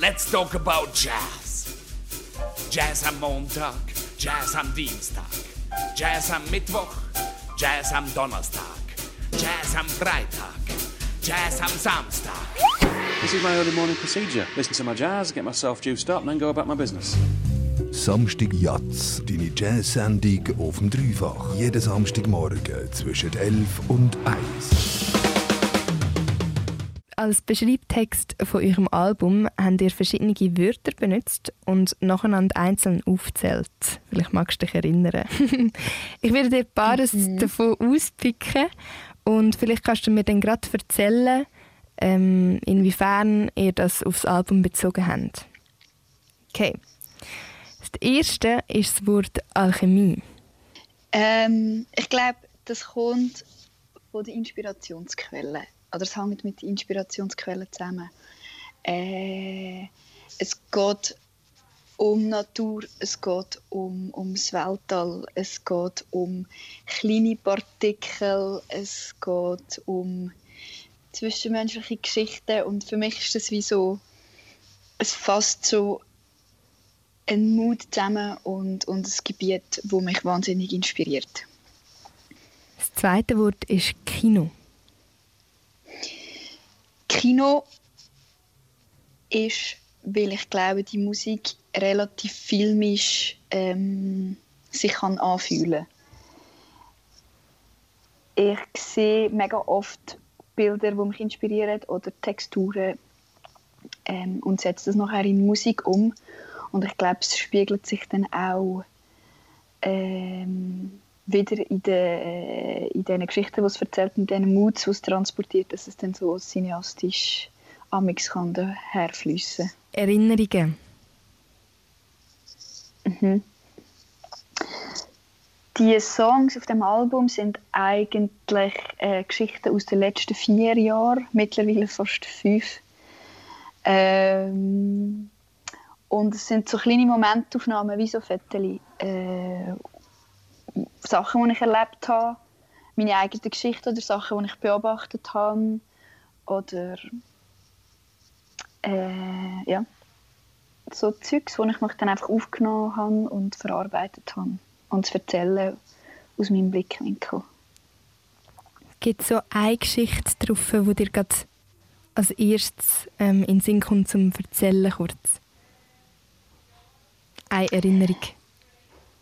let's talk about Jazz. Jazz am Montag, Jazz am Dienstag, Jazz am Mittwoch, Jazz am Donnerstag, Jazz am Freitag, Jazz am Samstag. This is my early morning procedure. Listen to my jazz, get myself juiced up, and then go about my business. Samstag Jazz, deine Jazz-Sendung auf dem Dreifach. Jeden Samstagmorgen zwischen 11 und 1. Als Beschreibtext von eurem Album habt ihr verschiedene Wörter benutzt und nacheinander einzeln aufzählt. Vielleicht magst du dich erinnern. ich werde dir ein paar mhm. davon auspicken und vielleicht kannst du mir dann gerade erzählen, ähm, inwiefern ihr das aufs Album bezogen habt. Okay. Das erste ist das Wort Alchemie. Ähm, ich glaube, das kommt von der Inspirationsquelle. Oder es hängt mit Inspirationsquellen zusammen. Äh, es geht um Natur, es geht um, ums Weltall, es geht um kleine Partikel, es geht um zwischenmenschliche Geschichten und für mich ist das wie so, es fasst so einen Mut zusammen und, und ein Gebiet, das mich wahnsinnig inspiriert. Das zweite Wort ist Kino. Kino ist, weil ich glaube, die Musik relativ filmisch ähm, sich kann anfühlen Ich sehe mega oft Bilder, die mich inspirieren oder Texturen ähm, und setze das nachher in Musik um. Und ich glaube, es spiegelt sich dann auch ähm, wieder in, den, äh, in den Geschichten, die es erzählt, in den Moods, die es transportiert, dass es dann so cineastisch amix kann herfließen. Erinnerungen. Mhm. Die Songs auf dem Album sind eigentlich äh, Geschichten aus den letzten vier Jahren, mittlerweile fast fünf. Ähm, und es sind so kleine Momentaufnahmen wie so Fotos, äh, Sachen, die ich erlebt habe, meine eigene Geschichte oder Sachen, die ich beobachtet habe oder äh, ja, so Zeugs, die ich mich dann einfach aufgenommen habe und verarbeitet habe und zu erzählen aus meinem Blickwinkel. Gibt es so eine Geschichte drauf, die dir gerade als erstes ähm, in den Sinn kommt zum Erzählen kurz? Eine Erinnerung?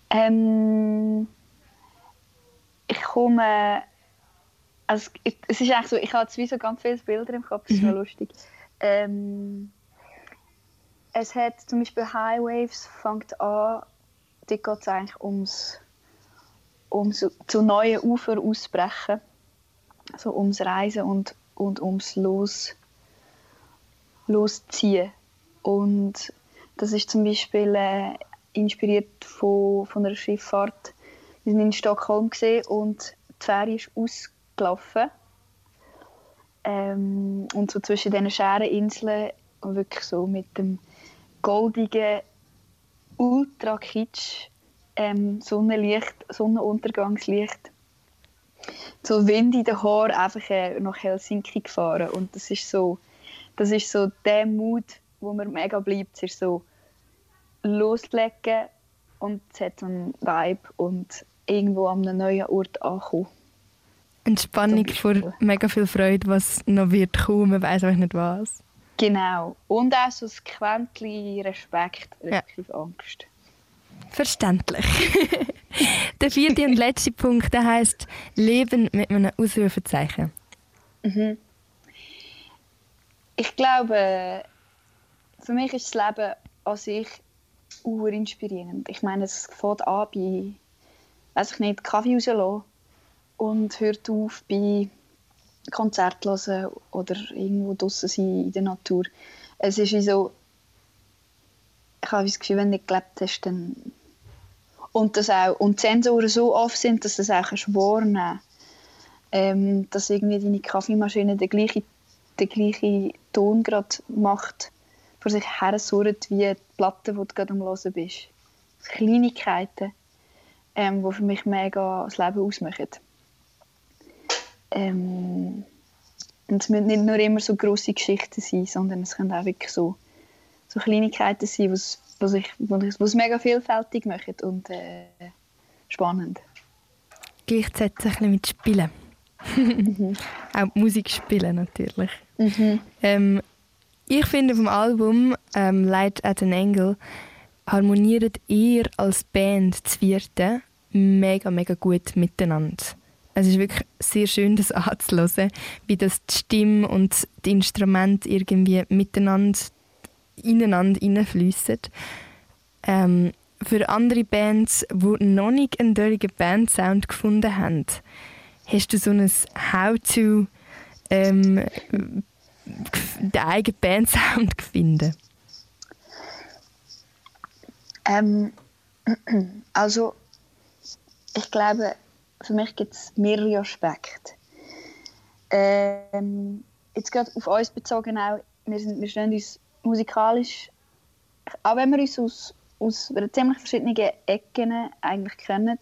Ähm, ich komme. Also, es ist eigentlich so, ich habe sowieso ganz viele Bilder im Kopf, das ist mhm. lustig. Ähm, es hat zum Beispiel High Waves fängt an, dort geht es eigentlich ums, ums zu neuen Ufer ausbrechen, also ums Reisen und, und ums Los, Losziehen. Und das ist zum Beispiel äh, inspiriert von, von einer Schifffahrt wir waren in Stockholm und die Fähre ist ausgelaufen. Ähm, und so zwischen diesen Schäreninseln und wirklich so mit dem goldigen ultra kitsch ähm, Sonnenlicht, Sonnenuntergangslicht so Wind in den Haaren einfach äh, nach Helsinki gefahren und das ist so das ist so der Mut wo mir mega bleibt es ist so loslegen und es hat so einen Vibe und irgendwo an einem neuen Ort ankommen. Entspannung vor mega viel Freude, was noch wird kommen, man weiß auch nicht was. Genau. Und auch so ein Quäntchen Respekt, respektive ja. Angst. Verständlich. der vierte und letzte Punkt, der heißt Leben mit einem Ausrufezeichen. Mhm. Ich glaube, für mich ist das Leben an sich urinspirierend. Ich meine, es fängt an bei weiß ich nicht, Kaffee rauslassen und hört auf bei Konzert hören oder irgendwo draußen sein in der Natur. Es ist wie so, ich habe das Gefühl, wenn du nicht gelebt hast, dann und, das auch, und die Sensoren so oft sind, dass das auch wahrnehmen ähm, dass irgendwie deine Kaffeemaschine den gleichen, den gleichen Ton gerade macht, vor sich her surrt, wie die Platte, die du gerade am Hören bist. Kleinigkeiten ähm, die für mich mega das Leben ausmachen. Ähm, und es müssen nicht nur immer so grosse Geschichten sein, sondern es können auch wirklich so so Kleinigkeiten sind, was, was, ich, was, was mega vielfältig machen und äh, spannend. Gleichzeitig ein bisschen mit Spielen. mhm. Auch Musik spielen natürlich. Mhm. Ähm, ich finde vom Album ähm, Light at an Angle harmoniert ihr als Band zu vierten mega, mega gut miteinander. Es ist wirklich sehr schön, das anzuhören, wie das die Stimme und die Instrumente irgendwie miteinander ineinander hineinfließen. Ähm, für andere Bands, die noch nicht einen dörrigen Bandsound gefunden haben, hast du so ein How-to ähm, den eigenen Bandsound gefunden? Ähm, also ich glaube, für mich gibt es mehrere Aspekte. Ähm, jetzt gerade auf uns bezogen auch, wir, sind, wir stehen uns musikalisch, auch wenn wir uns aus, aus ziemlich verschiedenen Ecken eigentlich kennen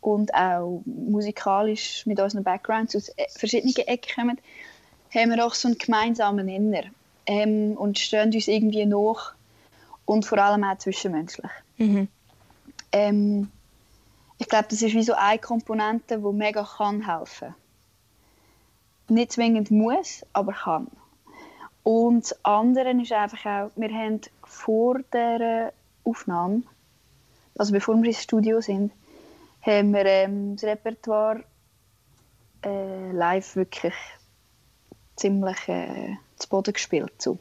und auch musikalisch mit unseren Backgrounds aus e, verschiedenen Ecken kommen, haben wir auch so einen gemeinsamen Nenner ähm, und stehen uns irgendwie nach und vor allem auch zwischenmenschlich. Mhm. Ähm, ich glaube, das ist wie so eine Komponente, die mega kann helfen. Nicht zwingend muss, aber kann. Und das andere ist einfach auch, wir haben vor der Aufnahme, also bevor wir ins Studio sind, haben wir ähm, das Repertoire äh, live wirklich ziemlich äh, zu Boden gespielt. So.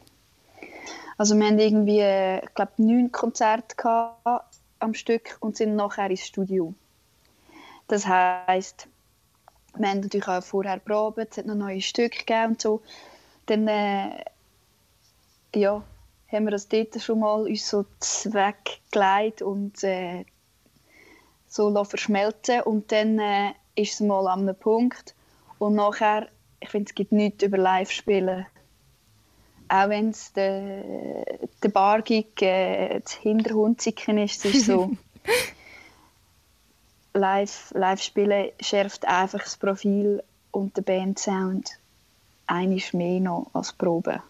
Also wir haben irgendwie, äh, ich glaube, neun Konzerte am Stück und sind nachher ins Studio. Das heisst, wir haben natürlich auch vorher probiert, es hat noch neue Stücke gegeben und so. Dann äh, ja, haben wir das dort schon mal uns so weggelegt und äh, so verschmelzen und dann äh, ist es mal an einem Punkt und nachher, ich finde, es gibt nichts über Live-Spielen. Auch wenn es der, der Bar-Gig äh, das Hinterhundzicken ist, ist so... live, live spielen schärft einfach das Profil und den Bandsound einiges mehr noch als Probe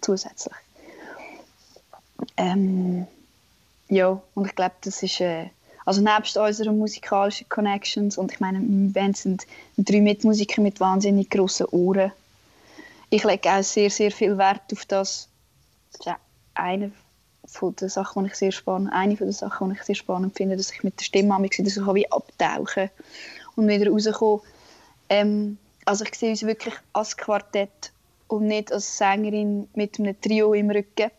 zusätzlich. Ähm, ja, und ich glaube, das ist äh, also nebst unseren musikalischen Connections und ich meine, meine Band sind drei Mitmusiker mit wahnsinnig grossen Ohren. Ich lege auch sehr, sehr viel Wert auf das. Das ist ja einer von den Sachen, die ich sehr spannend, eine von den Sachen, die ich sehr spannend finde, dass ich mit der Stimme wieder so wie abtauchen und wieder rauskommen. Ähm, also ich sehe uns wirklich als Quartett und nicht als Sängerin mit einem Trio im Rücken.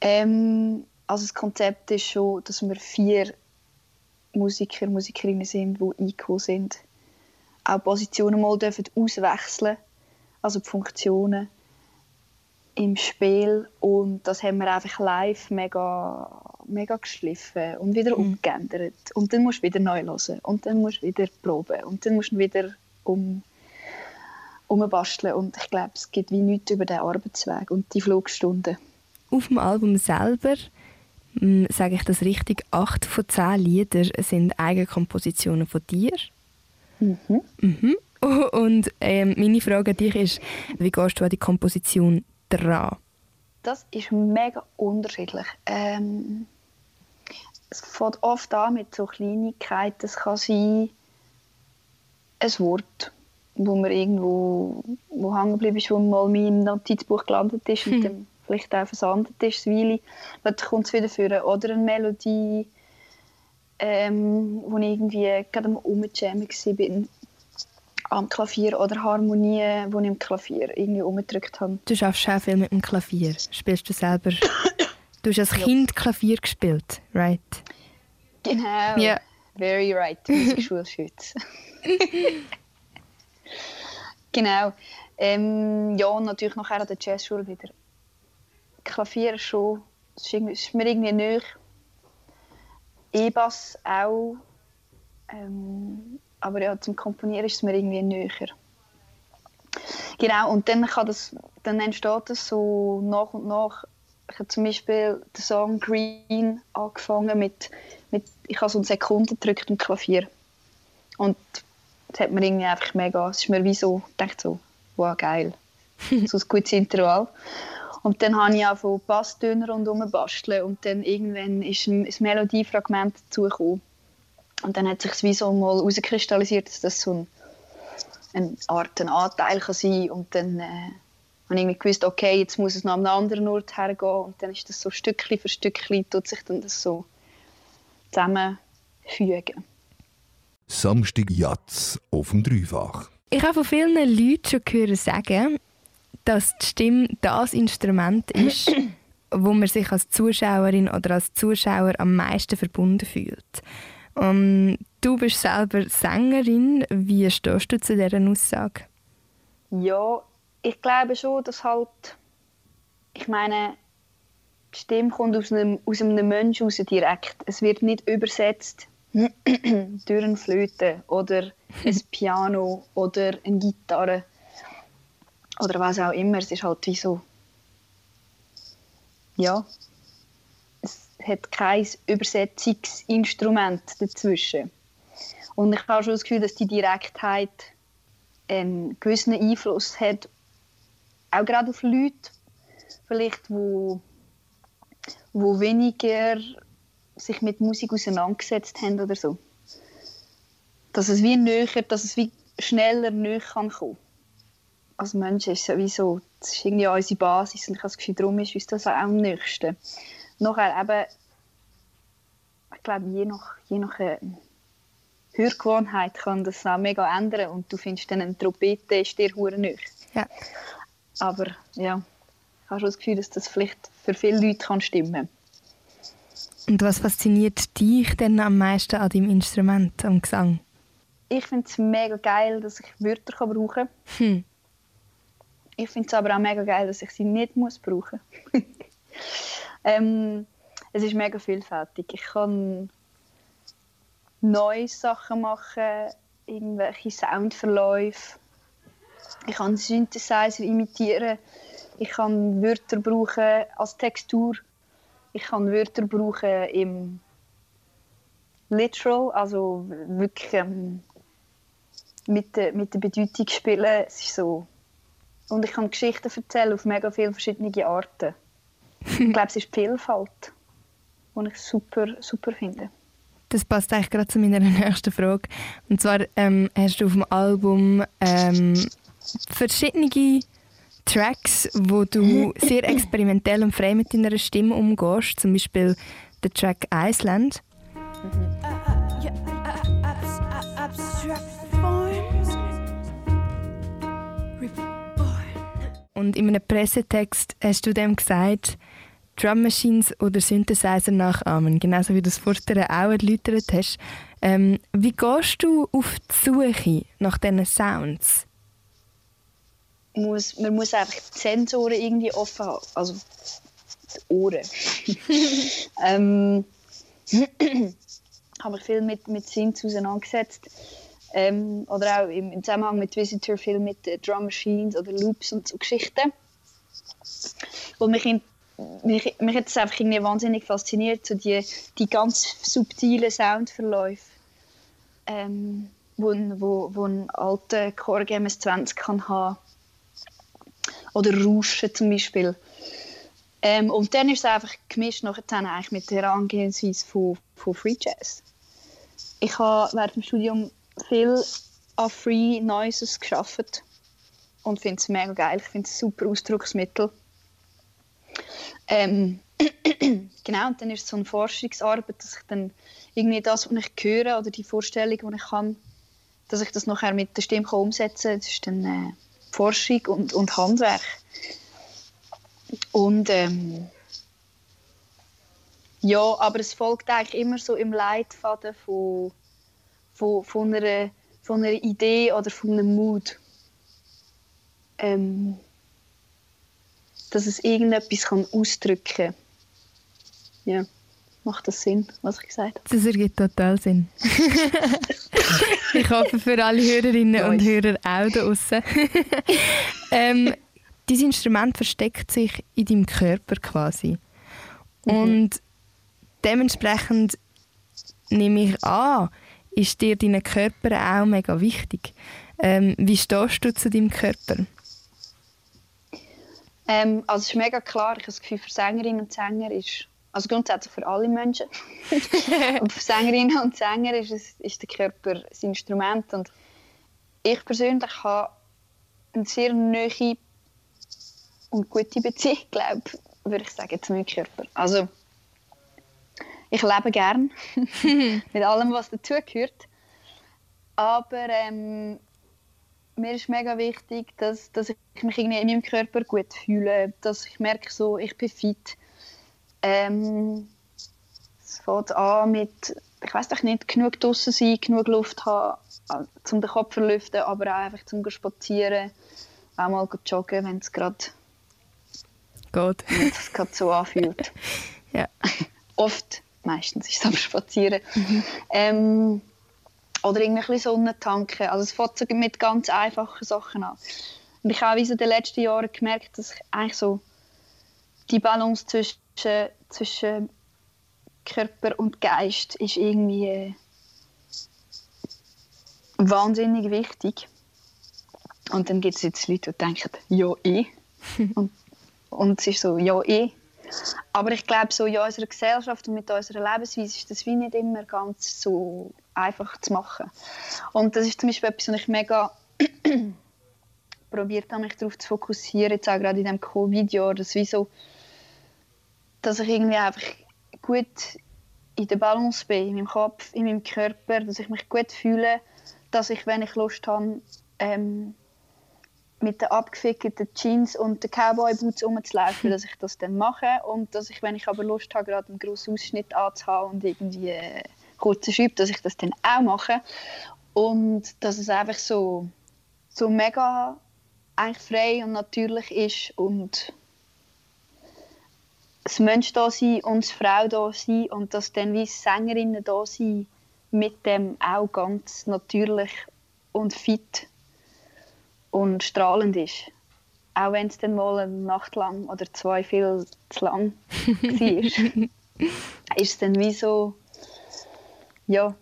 Ähm, also das Konzept ist schon, dass wir vier Musiker, Musikerinnen sind, die eingekommen sind. Auch Positionen mal dürfen auswechseln, also die Funktionen im Spiel und das haben wir einfach live mega, mega geschliffen und wieder mhm. umgeändert. Und dann musst du wieder neu hören und dann musst du wieder proben und dann musst du wieder um, umbasteln und ich glaube, es gibt wie nichts über den Arbeitsweg und die Flugstunden. Auf dem Album selber hm, sage ich das richtig, acht von zehn Lieder sind Eigenkompositionen von dir. Mhm. Mhm. Und ähm, meine Frage an dich ist, wie gehst du an die Komposition dran? Das ist mega unterschiedlich. Ähm, es fängt oft an mit so Kleinigkeiten. Es kann sein, ein Wort, wo man irgendwo wo hängen geblieben ist, wo mal in meinem Notizbuch gelandet ist hm. und dann vielleicht auch versandet ist, eine Dann kommt es wieder für Oder eine Melodie, ähm, wo ich irgendwie gerade am Umjammen war am Klavier oder Harmonien, die ich im Klavier irgendwie umgedrückt habe. Du schaffst auch viel mit dem Klavier. Spielst du selber? du hast als Kind Klavier gespielt, right? Genau. Yeah. Very right. Musikschulschütz. genau. Ähm, ja, und natürlich nachher an der Jazzschule wieder. Klavier schon, das ist mir irgendwie näher. E-Bass auch. Ähm, aber ja, zum Komponieren ist es mir irgendwie näher. Genau, und dann, kann das, dann entsteht das so nach und nach. Ich habe zum Beispiel den Song Green angefangen mit, mit ich habe so eine Sekunde gedrückt im Klavier. Und das hat mir irgendwie einfach mega, es ist mir wie so, ich dachte so, wow, geil. so ein gutes Intervall. Und dann habe ich auch von Basstöner rundherum basteln und dann irgendwann ist ein, ein Melodiefragment dazugekommen. Und dann hat sich wie so mal herauskristallisiert, dass das so ein, eine Art ein Anteil kann sein Und dann äh, habe ich gewusst, okay, jetzt muss es noch an einen anderen Ort hergehen. Und dann ist das so Stückchen für Stückchen, tut sich dann das so zusammenfügen. Samstag Jatz auf dem Dreifach. Ich habe von vielen Leuten schon gehört sagen, dass die Stimme das Instrument ist, wo man sich als Zuschauerin oder als Zuschauer am meisten verbunden fühlt. Um, ähm, du bist selber Sängerin. Wie stehst du zu dieser Aussage? Ja, ich glaube schon, dass halt, ich meine, die Stimme kommt aus einem, aus einem Menschen raus direkt. Es wird nicht übersetzt durch eine Flöte oder ein Piano oder eine Gitarre oder was auch immer. Es ist halt wie so, ja, hat kein Übersetzungsinstrument dazwischen. Und ich habe schon das Gefühl, dass die Direktheit einen gewissen Einfluss hat, auch gerade auf Leute, vielleicht, wo, wo weniger sich mit Musik auseinandergesetzt haben oder so. Dass es wie näher, dass es wie schneller näher kann kommen. Als Mensch ist es sowieso, das ist irgendwie unsere Basis und ich habe das Gefühl, darum ist uns das auch am nächsten. Nachher eben, ich glaube, je nach, je nach äh, Hörgewohnheit kann das auch mega ändern und du findest dann eine Trompete ist dir hure Ja. Aber ja, ich habe schon das Gefühl, dass das vielleicht für viele Leute kann stimmen kann. Und was fasziniert dich denn am meisten an deinem Instrument, am Gesang? Ich finde es mega geil, dass ich Wörter kann brauchen kann. Hm. Ich finde es aber auch mega geil, dass ich sie nicht muss brauchen muss. ähm, es ist mega vielfältig. Ich kann neue Sachen machen, irgendwelche Soundverläufe. Ich kann Synthesizer imitieren. Ich kann Wörter brauchen als Textur ich kann Wörter brauchen im Literal, also wirklich ähm, mit, der, mit der Bedeutung spielen. Es ist so. Und ich kann Geschichten erzählen auf mega viele verschiedene Arten. Ich glaube, es ist die Vielfalt, die ich super, super finde. Das passt eigentlich gerade zu meiner nächsten Frage. Und zwar ähm, hast du auf dem Album ähm, verschiedene Tracks, wo du sehr experimentell und frei mit deiner Stimme umgehst, zum Beispiel der Track Iceland. Und in einem Pressetext hast du dem gesagt, Drum Machines oder Synthesizer nachahmen, genauso wie du es vorher auch erläutert hast. Ähm, wie gehst du auf die Suche nach diesen Sounds? muss, man muss einfach die Sensoren irgendwie offen haben. Also die Ohren. ähm, habe mich viel mit, mit Synths auseinandergesetzt. Ähm, oder auch im, im, Zusammenhang mit Visitor viel mit äh, Drum Machines oder Loops und so Geschichten. Und mich, in, mich, mich hat es einfach irgendwie wahnsinnig fasziniert, so die, die ganz subtilen Soundverläufe, ähm, wo, wo, wo ein alter Korg MS-20 kann haben oder Rauschen zum Beispiel. Ähm, und dann ist es einfach gemischt nachher eigentlich mit der Herangehensweise von, von Free Jazz. Ich habe während dem Studium viel an Free Noises geschafft und finde es mega geil. Ich finde es ein super Ausdrucksmittel. Ähm, genau, und dann ist es so eine Forschungsarbeit, dass ich dann irgendwie das, was ich höre oder die Vorstellung, die ich habe, dass ich das nachher mit der Stimme umsetzen kann. Das ist dann äh, Forschung und, und Handwerk. Und ähm, ja, aber es folgt eigentlich immer so im Leitfaden von, von, von, einer, von einer Idee oder von einem Mut. Ähm, dass es irgendetwas kann ausdrücken kann. Ja, macht das Sinn, was ich gesagt habe? Das ergibt total Sinn. ich hoffe für alle Hörerinnen und Hörer auch da draußen. ähm, dieses Instrument versteckt sich in deinem Körper quasi. Mhm. Und dementsprechend nehme ich an, ist dir dein Körper auch mega wichtig. Ähm, wie stehst du zu deinem Körper? Ähm, also es ist mega klar, ich habe das Gefühl, für Sängerinnen und Sänger ist, also grundsätzlich für alle Menschen, und für Sängerinnen und Sänger ist, es, ist der Körper das Instrument und ich persönlich habe eine sehr nahe und gute Beziehung, glaube würde ich sagen, zu meinem Körper. Also ich lebe gern mit allem, was dazugehört. Aber ähm, mir ist mega wichtig, dass, dass ich mich irgendwie in meinem Körper gut fühle, dass ich merke, so, ich bin fit. Ähm, es fängt an mit, ich weiß doch nicht, genug draußen sein, genug Luft haben, äh, um den Kopf zu lüften, aber auch einfach zum spazieren, auch mal joggen, wenn es gerade geht. Wenn es gerade so anfühlt. ja. Oft, meistens ist es am Spazieren. Mhm. Ähm, oder irgendwie Sonne tanken. Also es fängt mit ganz einfachen Sachen an. Und ich habe in den letzten Jahren gemerkt, dass ich eigentlich so die Balance zwischen, zwischen Körper und Geist ist irgendwie äh, wahnsinnig wichtig. Und dann gibt es jetzt Leute, die denken, ja, eh. und, und es ist so, ja, eh. Aber ich glaube, so in unserer Gesellschaft und mit unserer Lebensweise ist das wie nicht immer ganz so einfach zu machen. Und das ist zum Beispiel etwas, was ich mega probiert habe, mich darauf zu fokussieren, jetzt auch gerade in diesem Covid-Jahr, dass, so, dass ich irgendwie einfach gut in der Balance bin, in meinem Kopf, in meinem Körper, dass ich mich gut fühle, dass ich, wenn ich Lust habe, ähm, mit den abgefickelten Jeans und den Cowboy-Boots rumzulaufen, dass ich das dann mache. Und dass ich, wenn ich aber Lust habe, gerade einen grossen Ausschnitt anzuhaben und irgendwie äh, kurzen Schreib, dass ich das dann auch mache. Und dass es einfach so, so mega eigentlich frei und natürlich ist und das Mensch da sein und das Frau da sein und dass dann wie Sängerinnen da sein mit dem auch ganz natürlich und fit und strahlend ist. Auch wenn es dann mal eine Nacht lang oder zwei viel zu lang war, ist es dann wie so, ja,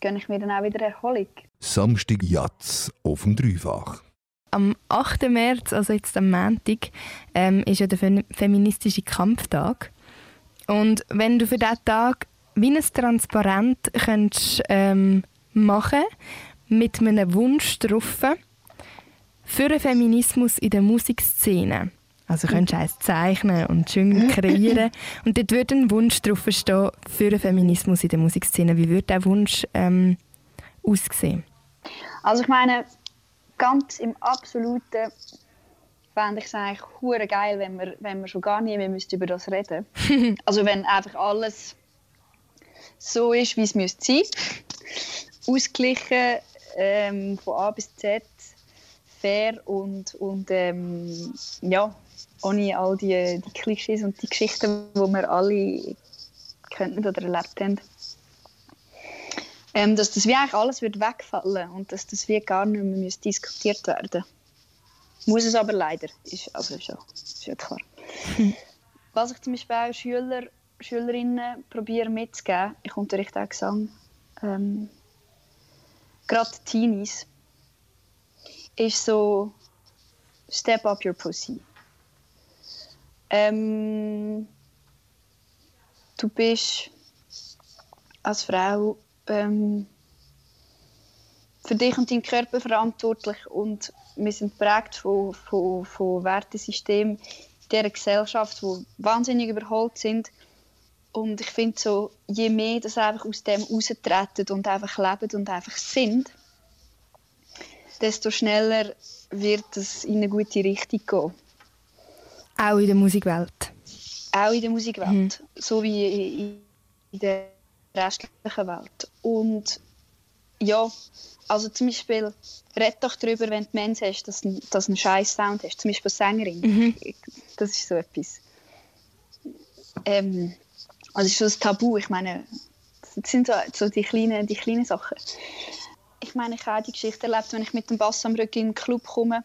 gönne ich mir dann auch wieder Erholung. Samstag Jatz auf dem Dreifach. Am 8. März, also jetzt am Montag, ähm, ist ja der feministische Kampftag. Und wenn du für diesen Tag wie ein Transparent könntest, ähm, machen mit einem Wunsch drauf, für den Feminismus in der Musikszene. Also könntest du eins zeichnen und schön kreieren. Und dort würde ein Wunsch drauf stehen für den Feminismus in der Musikszene. Wie würde der Wunsch ähm, aussehen? Also ich meine, ganz im Absoluten fände ich es eigentlich hure geil, wenn wir, wenn wir schon gar nie mehr über das reden Also wenn einfach alles so ist, wie es müsste sein. Ausgeglichen ähm, von A bis Z fair und, und ähm, ja, ohne all die, die Klischees und die Geschichten, die wir alle könnten oder erlebt haben. Ähm, dass das wie eigentlich alles wird wegfallen und dass das wie gar nicht mehr diskutiert werden Muss es aber leider, ist, also ist ja, ist ja klar. Hm. Was ich zum Beispiel auch Schüler, Schülerinnen probiere mitzugeben, ich unterrichte auch Gesang, ähm, gerade Teenies, ist so Step up your pussy. Ähm, du bist als Frau ähm, für dich und deinen Körper verantwortlich und wir sind prägt von, von, von Wertesystemen in dieser Gesellschaft, die wahnsinnig überholt sind. Und ich finde so, je mehr das einfach aus dem raustreten und einfach leben und einfach sind, desto schneller wird es in eine gute Richtung gehen. Auch in der Musikwelt? Auch in der Musikwelt, mhm. so wie in der restlichen Welt. Und ja, also zum Beispiel, red doch darüber, wenn du Mensch hast, dass du einen scheiß Sound hast, zum Beispiel Sängerin. Mhm. Das ist so etwas. Ähm, also ist so ein Tabu, ich meine, das sind so, so die, kleinen, die kleinen Sachen ich meine, ich habe die Geschichte erlebt, wenn ich mit dem Bass am Rücken in den Club komme.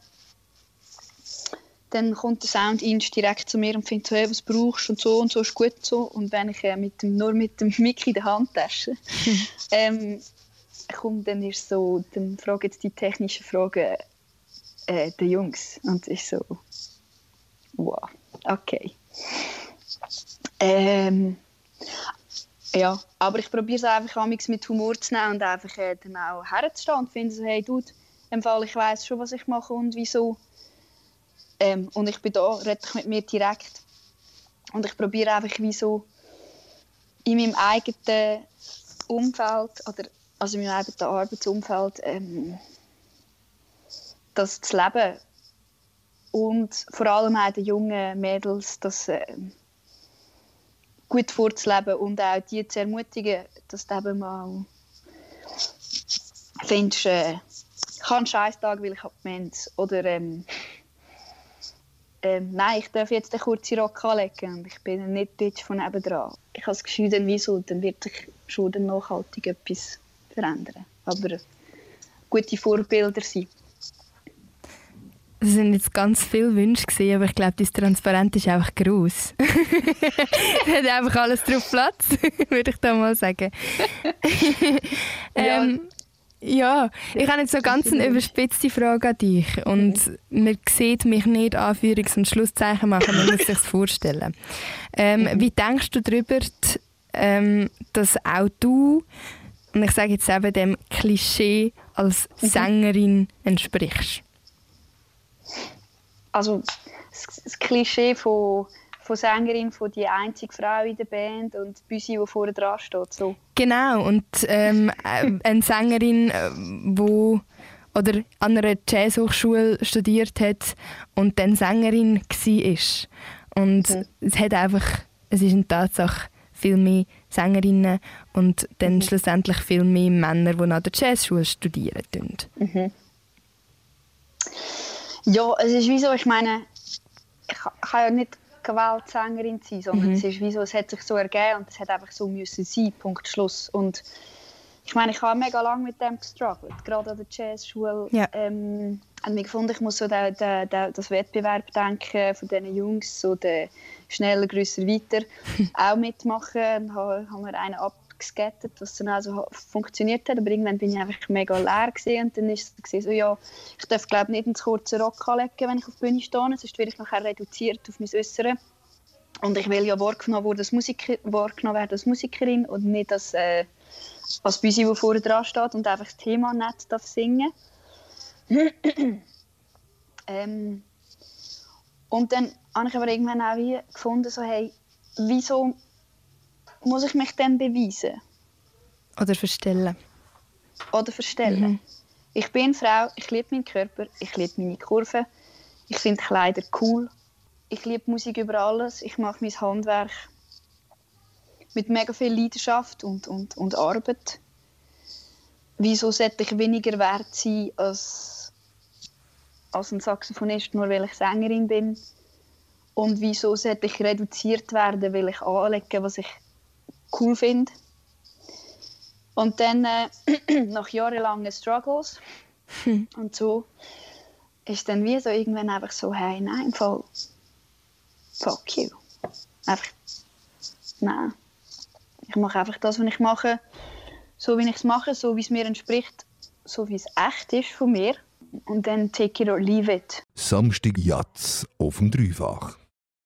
Dann kommt der Sounddienst direkt zu mir und findet so, hey, was brauchst du und so und so ist gut so. Und wenn ich äh, mit dem, nur mit dem Mic in der Handtasche ähm, komme, dann ist so, dann fragen jetzt die technischen Fragen äh, der Jungs und ist so, Wow, okay. Ähm, ja, aber ich probiere es einfach mit Humor zu nehmen und einfach äh, dann auch herzustehen und finde so, hey, Dude, im Fall, ich weiß schon, was ich mache und wieso. Ähm, und ich bin da, rede ich mit mir direkt. Und ich probiere einfach wie so in meinem eigenen Umfeld oder also in meinem eigenen Arbeitsumfeld ähm, das zu leben und vor allem auch den jungen Mädels das äh, gut vorzuleben und auch die zu ermutigen, dass du eben mal findest, äh, ich habe einen Scheißtag, weil ich habe Demenz oder ähm, ähm, nein, ich darf jetzt einen kurzen Rock anlegen und ich bin nicht Bitch von nebenan. Ich habe das Gefühl, dann, wieso, dann wird sich schon nachhaltig etwas verändern. Aber gute Vorbilder sein. Es sind jetzt ganz viele Wünsche gesehen, aber ich glaube, das Transparent ist einfach groß. hat einfach alles drauf Platz, würde ich da mal sagen. ähm, ja, ich habe jetzt so ganz eine überspitzte Frage an dich und man sieht mich nicht Anführungs- und Schlusszeichen machen, man muss sich vorstellen. Ähm, wie denkst du darüber, ähm, dass auch du, und ich sage jetzt eben dem Klischee als Sängerin entsprichst? Also das Klischee von, von Sängerin, von die einzige Frau in der Band und Büsi, die vorne dran steht. So. Genau, und ähm, äh, eine Sängerin, äh, wo oder an einer Jazzhochschule studiert hat und dann Sängerin war. Und mhm. es hat einfach, es ist eine Tatsache, viel mehr Sängerinnen und dann mhm. schlussendlich viel mehr Männer, die an der Jazzschule studieren. Mhm. Ja, es ist wie so, ich meine, ich kann ja nicht gewählt Sängerin sein, sondern mhm. es ist wie so, es hat sich so ergeben und es hat einfach so müssen sein, Punkt, Schluss. Und ich meine, ich habe mega lange mit dem gestruggelt, gerade an der Jazzschule. Ja. Ähm, und ich gefunden, ich muss so den, den, den, das Wettbewerb denken von diesen Jungs, so der schneller, grösser, weiter, auch mitmachen. Und habe, habe mir einen ab geskettet, was dann also funktioniert hat. Aber irgendwann bin ich einfach mega leer gewesen. und dann ist es so, ja, ich darf glaube nicht ins kurze Rock anlegen, wenn ich auf der Bühne stehe, sonst werde ich nachher reduziert auf mein Äußere. Und ich will ja wahrgenommen werden als, Musiker, wahrgenommen werden als Musikerin und nicht als, äh, als Büsi, die vorne dran steht und einfach das Thema nicht singen ähm, Und dann habe ich aber irgendwann auch wie gefunden, so, hey, wieso muss ich mich dann beweisen? Oder verstellen. Oder verstellen. Mhm. Ich bin Frau, ich liebe meinen Körper, ich liebe meine Kurven, ich finde Kleider cool, ich liebe Musik über alles, ich mache mein Handwerk mit mega viel Leidenschaft und, und, und Arbeit. Wieso sollte ich weniger wert sein als, als ein Saxophonist, nur weil ich Sängerin bin? Und wieso sollte ich reduziert werden, weil ich anlege, was ich cool finde. Und dann äh, nach jahrelangen Struggles hm. und so ist dann wie so irgendwann einfach so, hey, nein, im Fall, fuck you. Einfach, nein. Ich mache einfach das, was ich mache, so wie ich es mache, so wie es mir entspricht, so wie es echt ist von mir. Und dann take it or leave it. Samstag Jatz auf dem Dreifach.